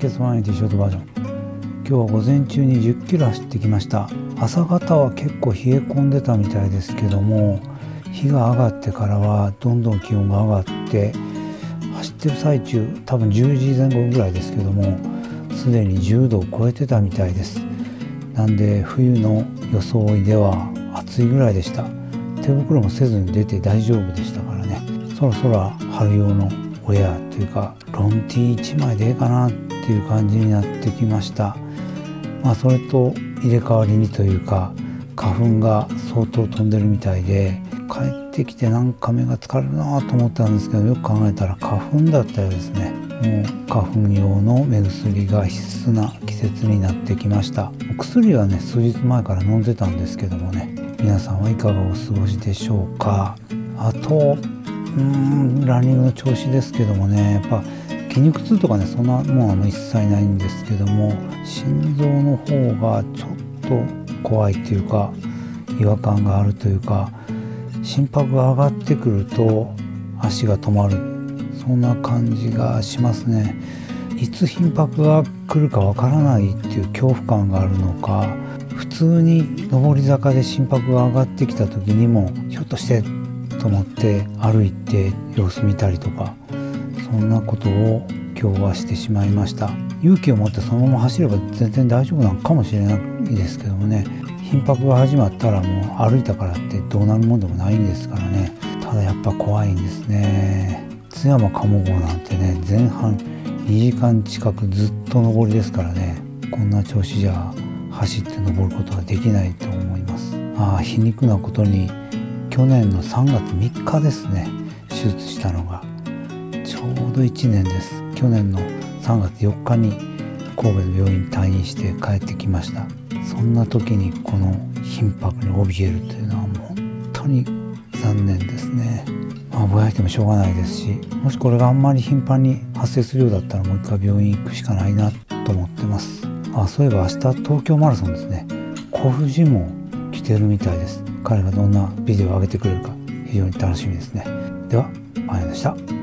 血180ショートバージョン。今日は午前中に1 0キロ走ってきました。朝方は結構冷え込んでたみたいですけども日が上がってからはどんどん気温が上がって走ってる最中多分10時前後ぐらいですけどもすでに10度を超えてたみたいです。なんで冬の装いでは暑いぐらいでした。手袋もせずに出て大丈夫でしたからね。そろそろ春用のウェアというかロンティー1枚でええかなっていう感じになってきました。まあそれと入れ替わりにというか花粉が相当飛んでるみたいで帰ってきてなんか目が疲れるなと思ったんですけどよく考えたら花粉だったようですね。もう花粉用の目薬が必須な季節になってきました。薬はね数日前から飲んでたんですけどもね。皆さんはいかがお過ごしでしょうか。あとうーんランニングの調子ですけどもね。やっぱ筋肉痛とかねそんなもんは一切ないんですけども心臓の方がちょっと怖いっていうか違和感があるというか心拍が上がってくると足が止まる。そんな感じがしますね。いつ頻拍が来るかわからないっていう恐怖感があるのか普通に上り坂で心拍が上がってきた時にもひょっとしてと思って歩いて様子見たりとか。そんなことを今日はしてしまいました。勇気を持ってそのまま走れば全然大丈夫なのかもしれないですけどもね。頻拍が始まったらもう歩いたからってどうなるもんでもないんですからね。ただやっぱ怖いんですね。津山鴨号なんてね前半2時間近くずっと上りですからね。こんな調子じゃ走って登ることはできないと思います。ああ皮肉なことに去年の3月3日ですね。手術したのが。ちょうど1年です。去年の3月4日に神戸の病院に退院して帰ってきました。そんな時にこの頻拍に怯えるというのはもう本当に残念ですね。まあぼやいてもしょうがないですしもしこれがあんまり頻繁に発生するようだったらもう一回病院行くしかないなと思ってます。あそういえば明日東京マラソンですね。小藤も来てるみたいです。彼がどんなビデオを上げてくれるか非常に楽しみですね。では、あやでした。